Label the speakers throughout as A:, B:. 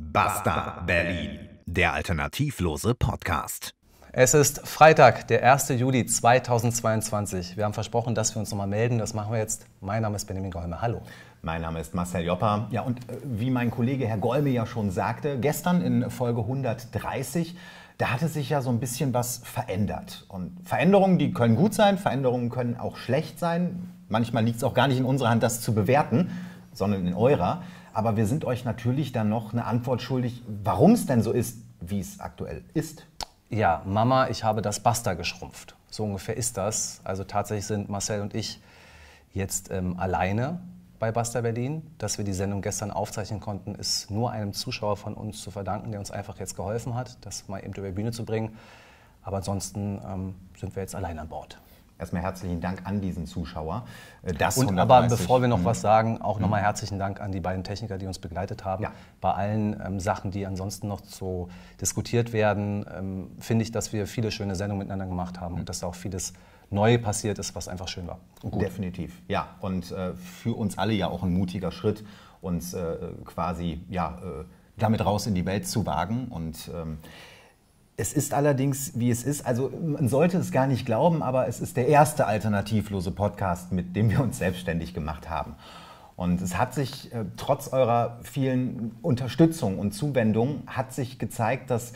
A: Basta Berlin, der alternativlose Podcast.
B: Es ist Freitag, der 1. Juli 2022. Wir haben versprochen, dass wir uns nochmal melden. Das machen wir jetzt. Mein Name ist Benjamin Golme. Hallo.
C: Mein Name ist Marcel Joppa. Ja, und äh, wie mein Kollege Herr Golme ja schon sagte, gestern in Folge 130, da hatte sich ja so ein bisschen was verändert. Und Veränderungen, die können gut sein, Veränderungen können auch schlecht sein. Manchmal liegt es auch gar nicht in unserer Hand, das zu bewerten, sondern in eurer. Aber wir sind euch natürlich dann noch eine Antwort schuldig, warum es denn so ist, wie es aktuell ist.
B: Ja, Mama, ich habe das Basta geschrumpft. So ungefähr ist das. Also tatsächlich sind Marcel und ich jetzt ähm, alleine bei Basta Berlin. Dass wir die Sendung gestern aufzeichnen konnten, ist nur einem Zuschauer von uns zu verdanken, der uns einfach jetzt geholfen hat, das mal eben über die Bühne zu bringen. Aber ansonsten ähm, sind wir jetzt allein an Bord.
C: Erstmal herzlichen Dank an diesen Zuschauer. Äh, das
B: und 130, aber bevor wir noch was sagen, auch nochmal herzlichen Dank an die beiden Techniker, die uns begleitet haben. Ja. Bei allen ähm, Sachen, die ansonsten noch so diskutiert werden, ähm, finde ich, dass wir viele schöne Sendungen miteinander gemacht haben mhm. und dass da auch vieles neu passiert ist, was einfach schön war.
C: Definitiv, ja. Und äh, für uns alle ja auch ein mutiger Schritt, uns äh, quasi ja, äh, damit raus in die Welt zu wagen. Und ähm, es ist allerdings, wie es ist, also man sollte es gar nicht glauben, aber es ist der erste alternativlose Podcast, mit dem wir uns selbstständig gemacht haben. Und es hat sich äh, trotz eurer vielen Unterstützung und Zuwendung hat sich gezeigt, dass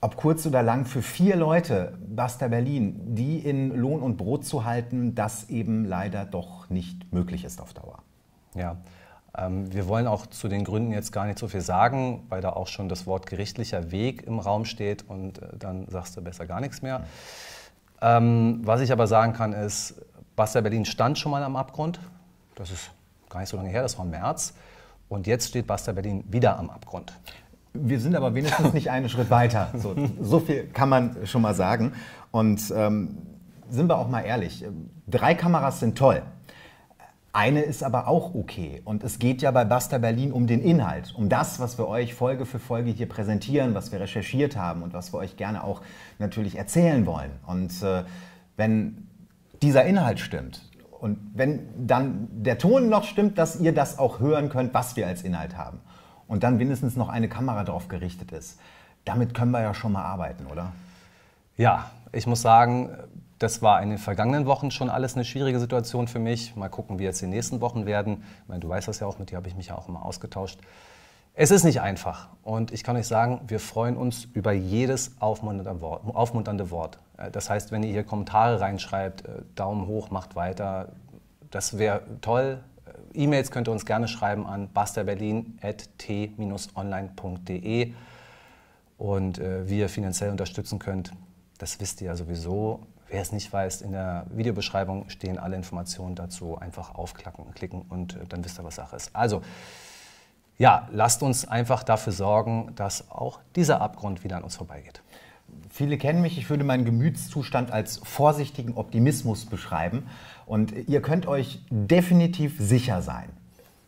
C: ob kurz oder lang für vier Leute Basta Berlin, die in Lohn und Brot zu halten, das eben leider doch nicht möglich ist auf Dauer.
B: Ja, wir wollen auch zu den Gründen jetzt gar nicht so viel sagen, weil da auch schon das Wort gerichtlicher Weg im Raum steht und äh, dann sagst du besser gar nichts mehr. Ähm, was ich aber sagen kann ist, Basta Berlin stand schon mal am Abgrund. Das ist gar nicht so lange her, das war im März. Und jetzt steht Basta Berlin wieder am Abgrund.
C: Wir sind aber wenigstens nicht einen Schritt weiter. So, so, viel kann man schon mal sagen. Und ähm, sind wir auch mal ehrlich, drei Kameras sind toll. Eine ist aber auch okay. Und es geht ja bei Basta Berlin um den Inhalt, um das, was wir euch Folge für Folge hier präsentieren, was wir recherchiert haben und was wir euch gerne auch natürlich erzählen wollen. Und äh, wenn dieser Inhalt stimmt und wenn dann der Ton noch stimmt, dass ihr das auch hören könnt, was wir als Inhalt haben und dann mindestens noch eine Kamera drauf gerichtet ist, damit können wir ja schon mal arbeiten, oder?
B: Ja, ich muss sagen, das war in den vergangenen Wochen schon alles eine schwierige Situation für mich. Mal gucken, wie jetzt die nächsten Wochen werden. Ich meine, du weißt das ja auch, mit dir habe ich mich ja auch immer ausgetauscht. Es ist nicht einfach und ich kann euch sagen, wir freuen uns über jedes aufmunternde Wort. Äh, das heißt, wenn ihr hier Kommentare reinschreibt, äh, Daumen hoch, macht weiter, das wäre toll. Äh, E-Mails könnt ihr uns gerne schreiben an basterberlin.t-online.de und wie ihr finanziell unterstützen könnt, das wisst ihr ja sowieso. Wer es nicht weiß, in der Videobeschreibung stehen alle Informationen dazu. Einfach aufklacken, klicken und äh, dann wisst ihr, was Sache ist. Also, ja, lasst uns einfach dafür sorgen, dass auch dieser Abgrund wieder an uns vorbeigeht.
C: Viele kennen mich, ich würde meinen Gemütszustand als vorsichtigen Optimismus beschreiben. Und ihr könnt euch definitiv sicher sein.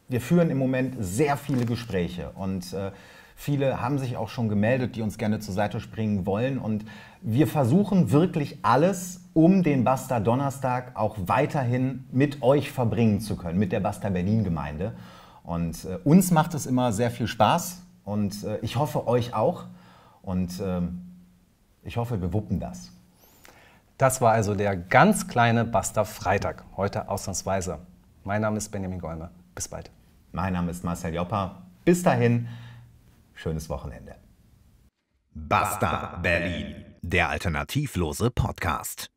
C: Wir führen im Moment sehr viele Gespräche und äh, Viele haben sich auch schon gemeldet, die uns gerne zur Seite springen wollen. Und wir versuchen wirklich alles, um den Basta Donnerstag auch weiterhin mit euch verbringen zu können, mit der Basta Berlin Gemeinde. Und äh, uns macht es immer sehr viel Spaß und äh, ich hoffe euch auch. Und äh, ich hoffe, wir wuppen das.
B: Das war also der ganz kleine Basta Freitag, heute ausnahmsweise. Mein Name ist Benjamin Golme. Bis bald.
C: Mein Name ist Marcel Joppa. Bis dahin. Schönes Wochenende.
A: Basta Berlin, der alternativlose Podcast.